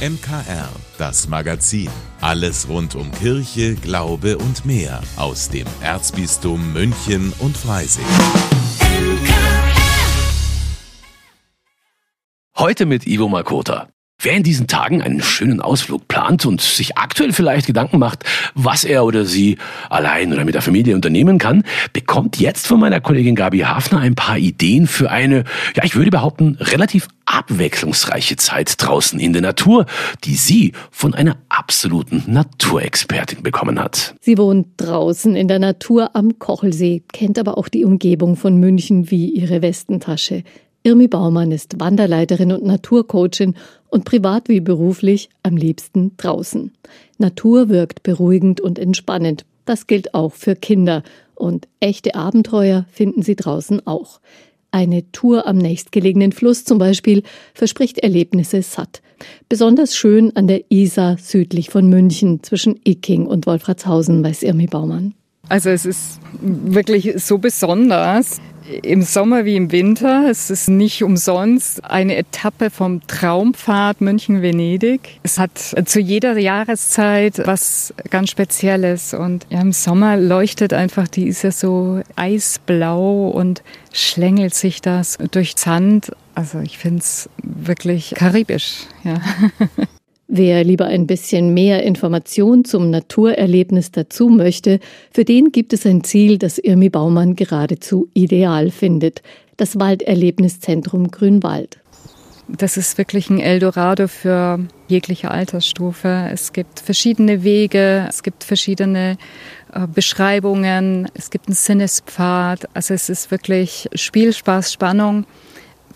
MKR, das Magazin. Alles rund um Kirche, Glaube und mehr aus dem Erzbistum München und Freising. Heute mit Ivo Makota. Wer in diesen Tagen einen schönen Ausflug plant und sich aktuell vielleicht Gedanken macht, was er oder sie allein oder mit der Familie unternehmen kann, bekommt jetzt von meiner Kollegin Gabi Hafner ein paar Ideen für eine, ja, ich würde behaupten, relativ abwechslungsreiche Zeit draußen in der Natur, die sie von einer absoluten Naturexpertin bekommen hat. Sie wohnt draußen in der Natur am Kochelsee, kennt aber auch die Umgebung von München wie ihre Westentasche. Irmi Baumann ist Wanderleiterin und Naturcoachin und privat wie beruflich am liebsten draußen. Natur wirkt beruhigend und entspannend. Das gilt auch für Kinder. Und echte Abenteuer finden sie draußen auch. Eine Tour am nächstgelegenen Fluss zum Beispiel verspricht Erlebnisse satt. Besonders schön an der Isar südlich von München zwischen Icking und Wolfratshausen, weiß Irmi Baumann. Also es ist wirklich so besonders im Sommer wie im Winter. Es ist nicht umsonst eine Etappe vom Traumpfad München-Venedig. Es hat zu jeder Jahreszeit was ganz Spezielles und ja, im Sommer leuchtet einfach die ist ja so eisblau und schlängelt sich das durch Sand. Also ich finde es wirklich karibisch. Ja. Wer lieber ein bisschen mehr Information zum Naturerlebnis dazu möchte, für den gibt es ein Ziel, das Irmi Baumann geradezu ideal findet. Das Walderlebniszentrum Grünwald. Das ist wirklich ein Eldorado für jegliche Altersstufe. Es gibt verschiedene Wege, es gibt verschiedene äh, Beschreibungen, es gibt einen Sinnespfad. Also es ist wirklich Spiel, Spaß, Spannung,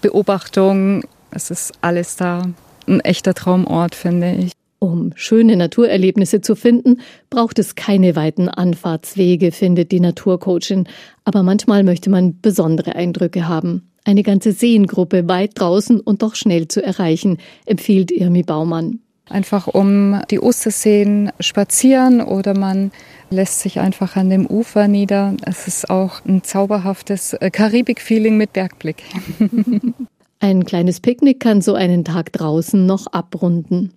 Beobachtung. Es ist alles da ein echter Traumort, finde ich. Um schöne Naturerlebnisse zu finden, braucht es keine weiten Anfahrtswege, findet die Naturcoachin. Aber manchmal möchte man besondere Eindrücke haben. Eine ganze Seengruppe weit draußen und doch schnell zu erreichen, empfiehlt Irmi Baumann. Einfach um die Osterseen spazieren oder man lässt sich einfach an dem Ufer nieder. Es ist auch ein zauberhaftes äh, Karibik-Feeling mit Bergblick. Ein kleines Picknick kann so einen Tag draußen noch abrunden.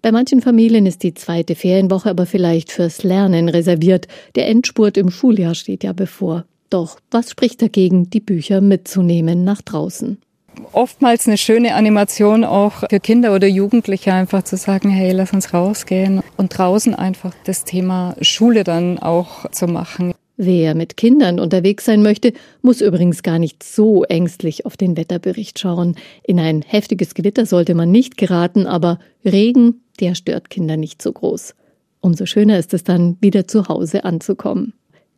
Bei manchen Familien ist die zweite Ferienwoche aber vielleicht fürs Lernen reserviert. Der Endspurt im Schuljahr steht ja bevor. Doch was spricht dagegen, die Bücher mitzunehmen nach draußen? Oftmals eine schöne Animation auch für Kinder oder Jugendliche einfach zu sagen, hey, lass uns rausgehen und draußen einfach das Thema Schule dann auch zu machen. Wer mit Kindern unterwegs sein möchte, muss übrigens gar nicht so ängstlich auf den Wetterbericht schauen. In ein heftiges Gewitter sollte man nicht geraten, aber Regen, der stört Kinder nicht so groß. Umso schöner ist es dann, wieder zu Hause anzukommen.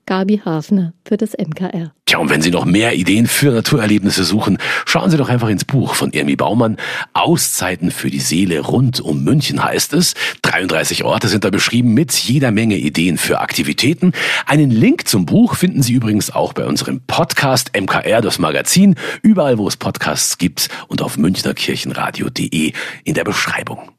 Gabi Hafner für das MKR. Tja, und wenn Sie noch mehr Ideen für Naturerlebnisse suchen, schauen Sie doch einfach ins Buch von Irmi Baumann. Auszeiten für die Seele rund um München heißt es. 33 Orte sind da beschrieben mit jeder Menge Ideen für Aktivitäten. Einen Link zum Buch finden Sie übrigens auch bei unserem Podcast MKR, das Magazin, überall wo es Podcasts gibt und auf münchnerkirchenradio.de in der Beschreibung.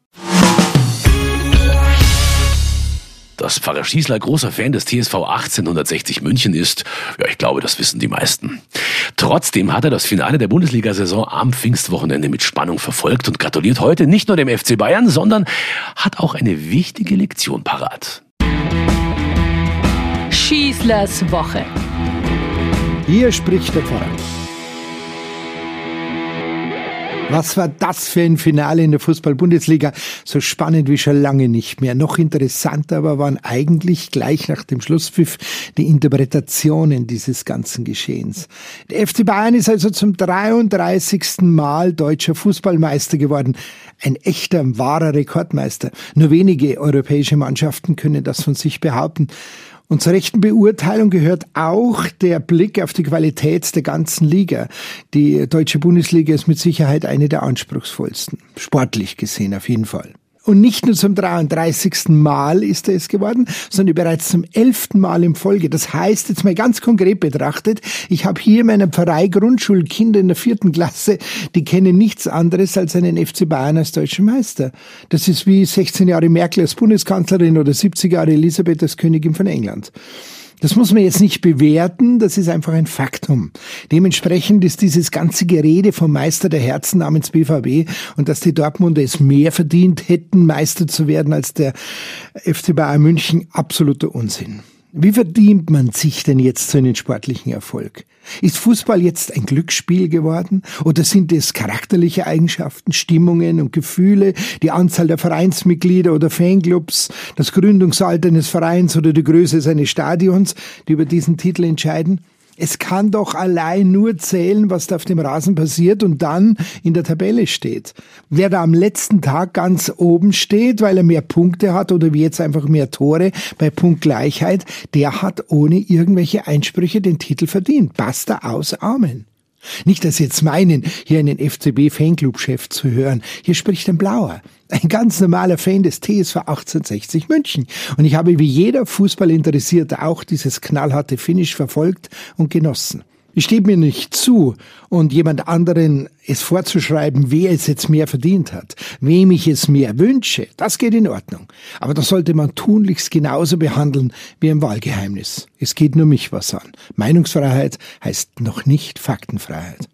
Dass Pfarrer Schießler großer Fan des TSV 1860 München ist, ja, ich glaube, das wissen die meisten. Trotzdem hat er das Finale der Bundesliga-Saison am Pfingstwochenende mit Spannung verfolgt und gratuliert heute nicht nur dem FC Bayern, sondern hat auch eine wichtige Lektion parat. Schießlers Woche. Hier spricht der Pfarrer. Was war das für ein Finale in der Fußball-Bundesliga? So spannend wie schon lange nicht mehr. Noch interessanter aber waren eigentlich gleich nach dem Schlusspfiff die Interpretationen dieses ganzen Geschehens. Der FC Bayern ist also zum 33. Mal deutscher Fußballmeister geworden. Ein echter, wahrer Rekordmeister. Nur wenige europäische Mannschaften können das von sich behaupten. Und zur rechten Beurteilung gehört auch der Blick auf die Qualität der ganzen Liga. Die deutsche Bundesliga ist mit Sicherheit eine der anspruchsvollsten. Sportlich gesehen auf jeden Fall. Und nicht nur zum 33. Mal ist er es geworden, sondern bereits zum 11. Mal in Folge. Das heißt, jetzt mal ganz konkret betrachtet, ich habe hier in meiner Pfarrei Grundschulkinder in der vierten Klasse, die kennen nichts anderes als einen FC Bayern als deutschen Meister. Das ist wie 16 Jahre Merkel als Bundeskanzlerin oder 70 Jahre Elisabeth als Königin von England. Das muss man jetzt nicht bewerten, das ist einfach ein Faktum. Dementsprechend ist dieses ganze Gerede vom Meister der Herzen namens BVB und dass die Dortmunder es mehr verdient hätten, Meister zu werden als der FC Bayern München, absoluter Unsinn. Wie verdient man sich denn jetzt so einen sportlichen Erfolg? Ist Fußball jetzt ein Glücksspiel geworden? Oder sind es charakterliche Eigenschaften, Stimmungen und Gefühle, die Anzahl der Vereinsmitglieder oder Fanclubs, das Gründungsalter eines Vereins oder die Größe seines Stadions, die über diesen Titel entscheiden? Es kann doch allein nur zählen, was da auf dem Rasen passiert und dann in der Tabelle steht. Wer da am letzten Tag ganz oben steht, weil er mehr Punkte hat oder wie jetzt einfach mehr Tore bei Punktgleichheit, der hat ohne irgendwelche Einsprüche den Titel verdient. Basta aus, Amen. Nicht, dass Sie jetzt meinen, hier einen FCB-Fanclub-Chef zu hören. Hier spricht ein Blauer. Ein ganz normaler Fan des TSV 1860 München. Und ich habe wie jeder Fußballinteressierte auch dieses knallharte Finish verfolgt und genossen. Ich stehe mir nicht zu und jemand anderen es vorzuschreiben, wer es jetzt mehr verdient hat, wem ich es mehr wünsche, das geht in Ordnung. Aber das sollte man tunlichst genauso behandeln wie ein Wahlgeheimnis. Es geht nur mich was an. Meinungsfreiheit heißt noch nicht Faktenfreiheit.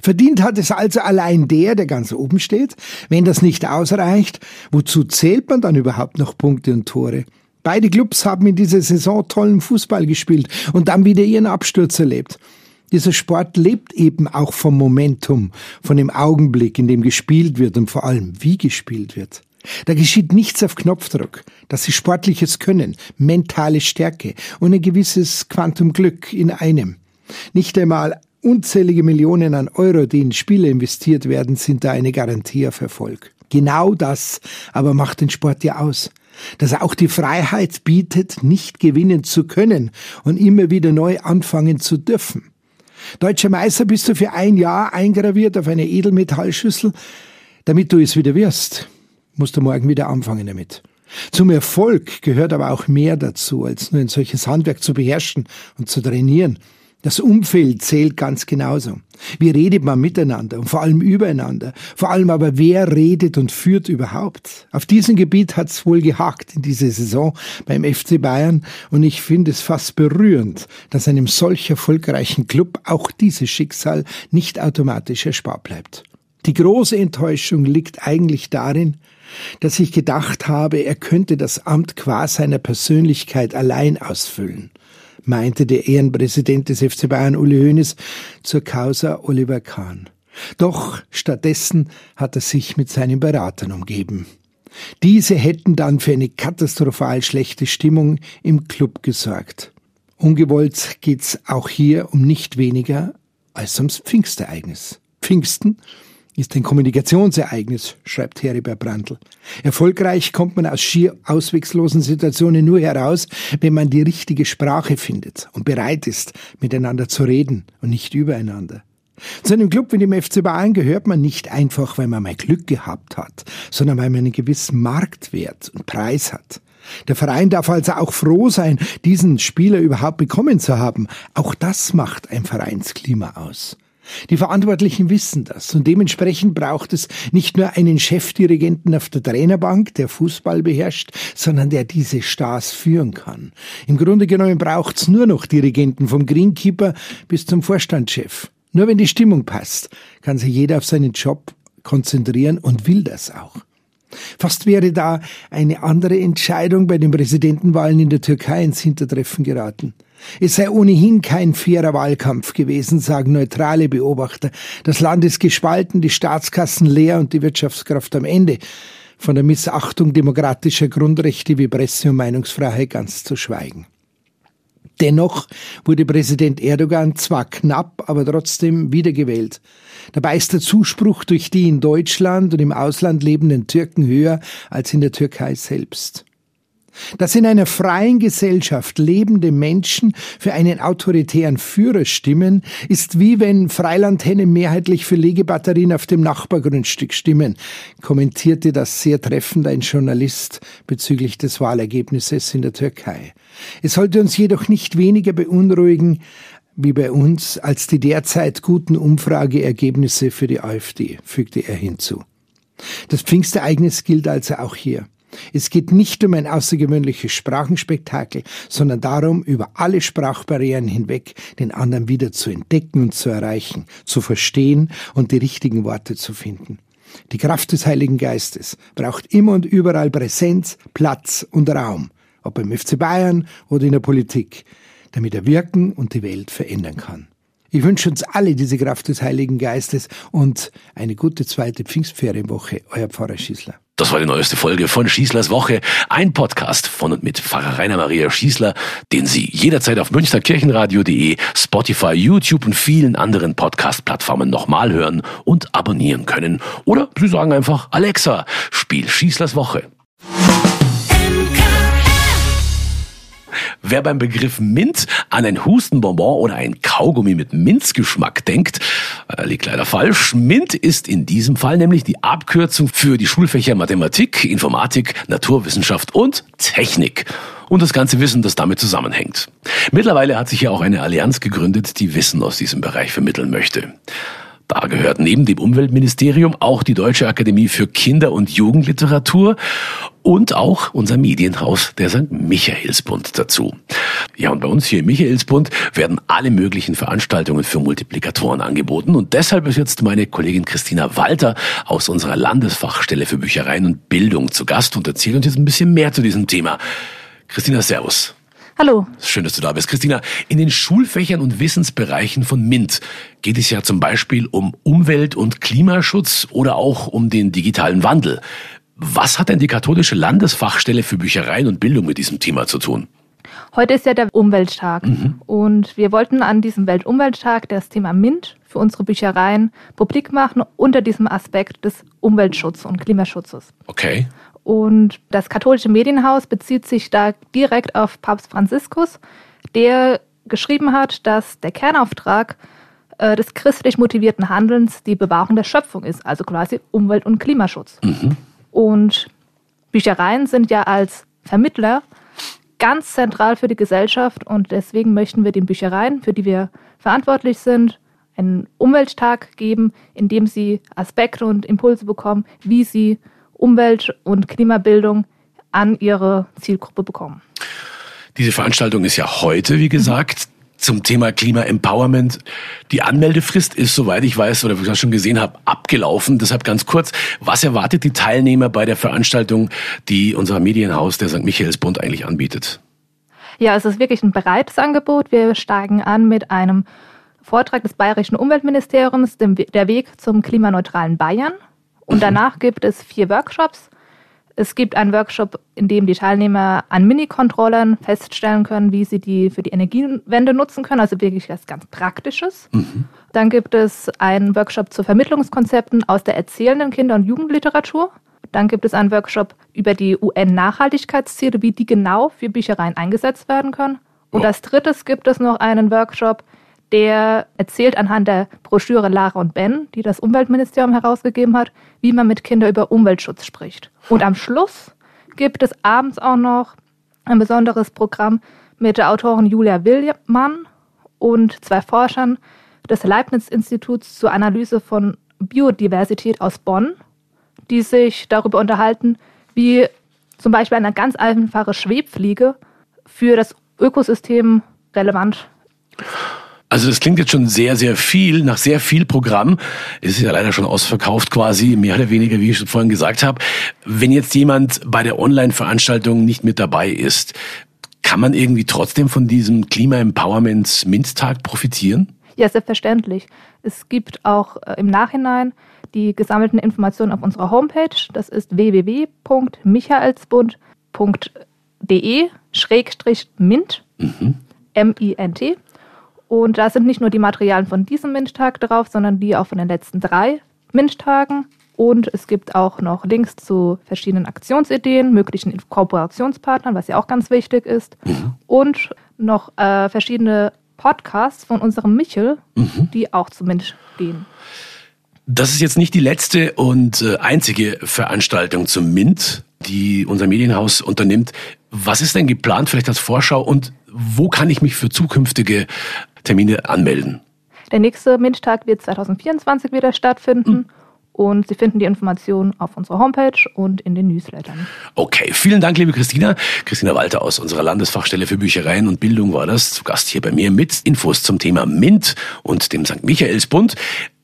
Verdient hat es also allein der, der ganz oben steht. Wenn das nicht ausreicht, wozu zählt man dann überhaupt noch Punkte und Tore? Beide Clubs haben in dieser Saison tollen Fußball gespielt und dann wieder ihren Absturz erlebt. Dieser Sport lebt eben auch vom Momentum, von dem Augenblick, in dem gespielt wird und vor allem wie gespielt wird. Da geschieht nichts auf Knopfdruck. Das ist sportliches Können, mentale Stärke und ein gewisses Quantum Glück in einem. Nicht einmal unzählige Millionen an Euro, die in Spiele investiert werden, sind da eine Garantie auf Erfolg. Genau das aber macht den Sport ja aus. Dass er auch die Freiheit bietet, nicht gewinnen zu können und immer wieder neu anfangen zu dürfen. Deutscher Meister bist du für ein Jahr eingraviert auf eine Edelmetallschüssel. Damit du es wieder wirst, musst du morgen wieder anfangen damit. Zum Erfolg gehört aber auch mehr dazu, als nur ein solches Handwerk zu beherrschen und zu trainieren. Das Umfeld zählt ganz genauso. Wie redet man miteinander und vor allem übereinander? Vor allem aber, wer redet und führt überhaupt? Auf diesem Gebiet hat's wohl gehakt in dieser Saison beim FC Bayern und ich finde es fast berührend, dass einem solch erfolgreichen Club auch dieses Schicksal nicht automatisch erspart bleibt. Die große Enttäuschung liegt eigentlich darin, dass ich gedacht habe, er könnte das Amt qua seiner Persönlichkeit allein ausfüllen meinte der Ehrenpräsident des FC Bayern Uli Hoeneß zur Causa Oliver Kahn. Doch stattdessen hat er sich mit seinen Beratern umgeben. Diese hätten dann für eine katastrophal schlechte Stimmung im Club gesorgt. Ungewollt geht's auch hier um nicht weniger als ums Pfingstereignis. Pfingsten ist ein Kommunikationsereignis, schreibt Heribert Brandl. Erfolgreich kommt man aus schier auswegslosen Situationen nur heraus, wenn man die richtige Sprache findet und bereit ist, miteinander zu reden und nicht übereinander. Zu einem Club wie dem FC Bayern gehört man nicht einfach, weil man mal Glück gehabt hat, sondern weil man einen gewissen Marktwert und Preis hat. Der Verein darf also auch froh sein, diesen Spieler überhaupt bekommen zu haben. Auch das macht ein Vereinsklima aus. Die Verantwortlichen wissen das und dementsprechend braucht es nicht nur einen Chefdirigenten auf der Trainerbank, der Fußball beherrscht, sondern der diese Stars führen kann. Im Grunde genommen braucht es nur noch Dirigenten vom Greenkeeper bis zum Vorstandschef. Nur wenn die Stimmung passt, kann sich jeder auf seinen Job konzentrieren und will das auch. Fast wäre da eine andere Entscheidung bei den Präsidentenwahlen in der Türkei ins Hintertreffen geraten. Es sei ohnehin kein fairer Wahlkampf gewesen, sagen neutrale Beobachter. Das Land ist gespalten, die Staatskassen leer und die Wirtschaftskraft am Ende. Von der Missachtung demokratischer Grundrechte wie Presse- und Meinungsfreiheit ganz zu schweigen. Dennoch wurde Präsident Erdogan zwar knapp, aber trotzdem wiedergewählt. Dabei ist der Zuspruch durch die in Deutschland und im Ausland lebenden Türken höher als in der Türkei selbst. Dass in einer freien Gesellschaft lebende Menschen für einen autoritären Führer stimmen, ist wie wenn Freilandhennen mehrheitlich für Legebatterien auf dem Nachbargrundstück stimmen, kommentierte das sehr treffend ein Journalist bezüglich des Wahlergebnisses in der Türkei. Es sollte uns jedoch nicht weniger beunruhigen, wie bei uns, als die derzeit guten Umfrageergebnisse für die AfD, fügte er hinzu. Das Pfingstereignis gilt also auch hier. Es geht nicht um ein außergewöhnliches Sprachenspektakel, sondern darum, über alle Sprachbarrieren hinweg den anderen wieder zu entdecken und zu erreichen, zu verstehen und die richtigen Worte zu finden. Die Kraft des Heiligen Geistes braucht immer und überall Präsenz, Platz und Raum, ob beim FC Bayern oder in der Politik, damit er wirken und die Welt verändern kann. Ich wünsche uns alle diese Kraft des Heiligen Geistes und eine gute zweite Pfingstferienwoche. Euer Pfarrer Schießler. Das war die neueste Folge von Schießlers Woche, ein Podcast von und mit Pfarrer Rainer Maria Schießler, den Sie jederzeit auf münchnerkirchenradio.de, Spotify, YouTube und vielen anderen Podcast-Plattformen nochmal hören und abonnieren können. Oder Sie sagen einfach, Alexa, spiel Schießlers Woche. Wer beim Begriff Mint an ein Hustenbonbon oder ein Kaugummi mit Minzgeschmack denkt, äh, liegt leider falsch. Mint ist in diesem Fall nämlich die Abkürzung für die Schulfächer Mathematik, Informatik, Naturwissenschaft und Technik und das ganze Wissen, das damit zusammenhängt. Mittlerweile hat sich ja auch eine Allianz gegründet, die Wissen aus diesem Bereich vermitteln möchte. Da gehört neben dem Umweltministerium auch die Deutsche Akademie für Kinder- und Jugendliteratur und auch unser Medienhaus, der St. Michaelsbund dazu. Ja, und bei uns hier im Michaelsbund werden alle möglichen Veranstaltungen für Multiplikatoren angeboten und deshalb ist jetzt meine Kollegin Christina Walter aus unserer Landesfachstelle für Büchereien und Bildung zu Gast und erzählt uns jetzt ein bisschen mehr zu diesem Thema. Christina, Servus. Hallo. Schön, dass du da bist. Christina, in den Schulfächern und Wissensbereichen von MINT geht es ja zum Beispiel um Umwelt- und Klimaschutz oder auch um den digitalen Wandel. Was hat denn die katholische Landesfachstelle für Büchereien und Bildung mit diesem Thema zu tun? Heute ist ja der Umwelttag mhm. und wir wollten an diesem Weltumwelttag das Thema MINT für unsere Büchereien publik machen unter diesem Aspekt des Umweltschutzes und Klimaschutzes. Okay. Und das katholische Medienhaus bezieht sich da direkt auf Papst Franziskus, der geschrieben hat, dass der Kernauftrag äh, des christlich motivierten Handelns die Bewahrung der Schöpfung ist, also quasi Umwelt- und Klimaschutz. Mhm. Und Büchereien sind ja als Vermittler ganz zentral für die Gesellschaft und deswegen möchten wir den Büchereien, für die wir verantwortlich sind, einen Umwelttag geben, in dem sie Aspekte und Impulse bekommen, wie sie Umwelt- und Klimabildung an ihre Zielgruppe bekommen. Diese Veranstaltung ist ja heute, wie gesagt, zum Thema Klima-Empowerment. Die Anmeldefrist ist, soweit ich weiß oder wie ich das schon gesehen habe, abgelaufen. Deshalb ganz kurz, was erwartet die Teilnehmer bei der Veranstaltung, die unser Medienhaus, der St. Michaelsbund, eigentlich anbietet? Ja, es ist wirklich ein breites Angebot. Wir steigen an mit einem Vortrag des Bayerischen Umweltministeriums, der Weg zum klimaneutralen Bayern. Und danach gibt es vier Workshops. Es gibt einen Workshop, in dem die Teilnehmer an Mini-Controllern feststellen können, wie sie die für die Energiewende nutzen können, also wirklich was ganz Praktisches. Mhm. Dann gibt es einen Workshop zu Vermittlungskonzepten aus der erzählenden Kinder- und Jugendliteratur. Dann gibt es einen Workshop über die UN-Nachhaltigkeitsziele, wie die genau für Büchereien eingesetzt werden können. Und als drittes gibt es noch einen Workshop der erzählt anhand der Broschüre Lara und Ben, die das Umweltministerium herausgegeben hat, wie man mit Kindern über Umweltschutz spricht. Und am Schluss gibt es abends auch noch ein besonderes Programm mit der Autorin Julia Willmann und zwei Forschern des Leibniz-Instituts zur Analyse von Biodiversität aus Bonn, die sich darüber unterhalten, wie zum Beispiel eine ganz einfache Schwebfliege für das Ökosystem relevant ist. Also das klingt jetzt schon sehr, sehr viel, nach sehr viel Programm. Es ist ja leider schon ausverkauft quasi, mehr oder weniger, wie ich schon vorhin gesagt habe. Wenn jetzt jemand bei der Online-Veranstaltung nicht mit dabei ist, kann man irgendwie trotzdem von diesem Klima-Empowerment-Mint-Tag profitieren? Ja, selbstverständlich. Es gibt auch äh, im Nachhinein die gesammelten Informationen auf unserer Homepage. Das ist www.michaelsbund.de-mint. Mhm. M-I-N-T. Und da sind nicht nur die Materialien von diesem MINT-Tag drauf, sondern die auch von den letzten drei MINT-Tagen. Und es gibt auch noch Links zu verschiedenen Aktionsideen, möglichen Kooperationspartnern, was ja auch ganz wichtig ist. Mhm. Und noch äh, verschiedene Podcasts von unserem Michel, mhm. die auch zu MINT gehen. Das ist jetzt nicht die letzte und äh, einzige Veranstaltung zum MINT, die unser Medienhaus unternimmt. Was ist denn geplant, vielleicht als Vorschau und wo kann ich mich für zukünftige Termine anmelden? Der nächste MINT-Tag wird 2024 wieder stattfinden. Mhm. Und Sie finden die Informationen auf unserer Homepage und in den Newslettern. Okay, vielen Dank, liebe Christina. Christina Walter aus unserer Landesfachstelle für Büchereien und Bildung war das, zu Gast hier bei mir mit Infos zum Thema MINT und dem St. Michaelsbund.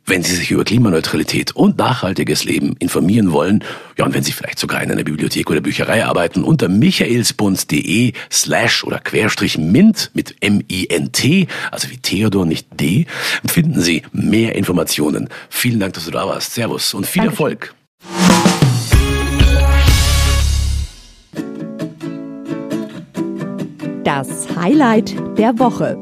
Wenn Sie sich über Klimaneutralität und nachhaltiges Leben informieren wollen, ja, und wenn Sie vielleicht sogar in einer Bibliothek oder Bücherei arbeiten, unter michaelsbund.de slash oder querstrich mint mit M-I-N-T, also wie Theodor, nicht D, finden Sie mehr Informationen. Vielen Dank, dass du da warst. Servus und viel Dankeschön. Erfolg. Das Highlight der Woche.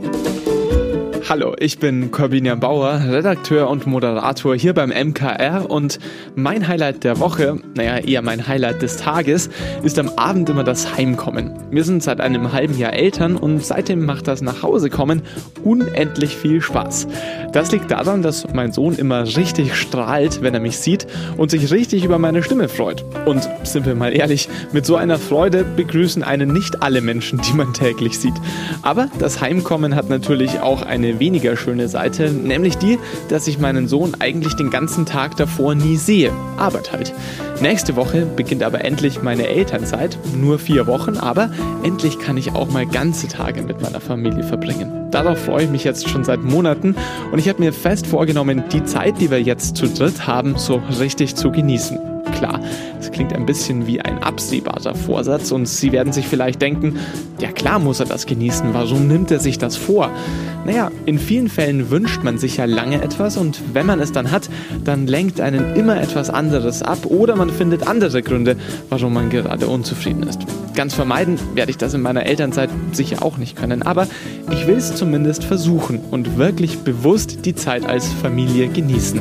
Hallo, ich bin Corbinian Bauer, Redakteur und Moderator hier beim MKR und mein Highlight der Woche, naja, eher mein Highlight des Tages, ist am Abend immer das Heimkommen. Wir sind seit einem halben Jahr Eltern und seitdem macht das Nachhausekommen unendlich viel Spaß. Das liegt daran, dass mein Sohn immer richtig strahlt, wenn er mich sieht und sich richtig über meine Stimme freut. Und sind wir mal ehrlich, mit so einer Freude begrüßen einen nicht alle Menschen, die man täglich sieht. Aber das Heimkommen hat natürlich auch eine weniger schöne Seite, nämlich die, dass ich meinen Sohn eigentlich den ganzen Tag davor nie sehe. Arbeit halt. Nächste Woche beginnt aber endlich meine Elternzeit. Nur vier Wochen, aber endlich kann ich auch mal ganze Tage mit meiner Familie verbringen. Darauf freue ich mich jetzt schon seit Monaten und ich habe mir fest vorgenommen, die Zeit, die wir jetzt zu dritt haben, so richtig zu genießen. Klar, das klingt ein bisschen wie ein absehbarer Vorsatz und Sie werden sich vielleicht denken, ja klar muss er das genießen, warum nimmt er sich das vor? Naja, in vielen Fällen wünscht man sich ja lange etwas und wenn man es dann hat, dann lenkt einen immer etwas anderes ab oder man findet andere Gründe, warum man gerade unzufrieden ist. Ganz vermeiden werde ich das in meiner Elternzeit sicher auch nicht können, aber ich will es zumindest versuchen und wirklich bewusst die Zeit als Familie genießen.